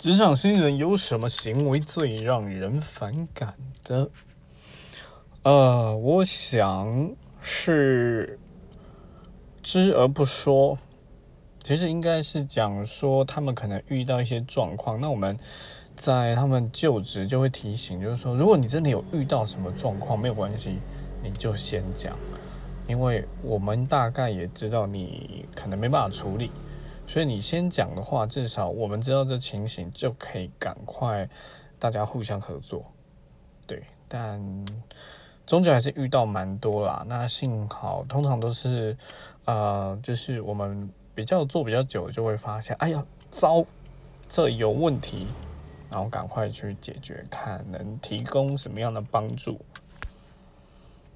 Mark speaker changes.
Speaker 1: 职场新人有什么行为最让人反感的？呃，我想是知而不说。其实应该是讲说，他们可能遇到一些状况，那我们在他们就职就会提醒，就是说，如果你真的有遇到什么状况，没有关系，你就先讲，因为我们大概也知道你可能没办法处理。所以你先讲的话，至少我们知道这情形，就可以赶快大家互相合作，对。但终究还是遇到蛮多啦。那幸好，通常都是呃，就是我们比较做比较久，就会发现，哎呀，糟，这有问题，然后赶快去解决，看能提供什么样的帮助。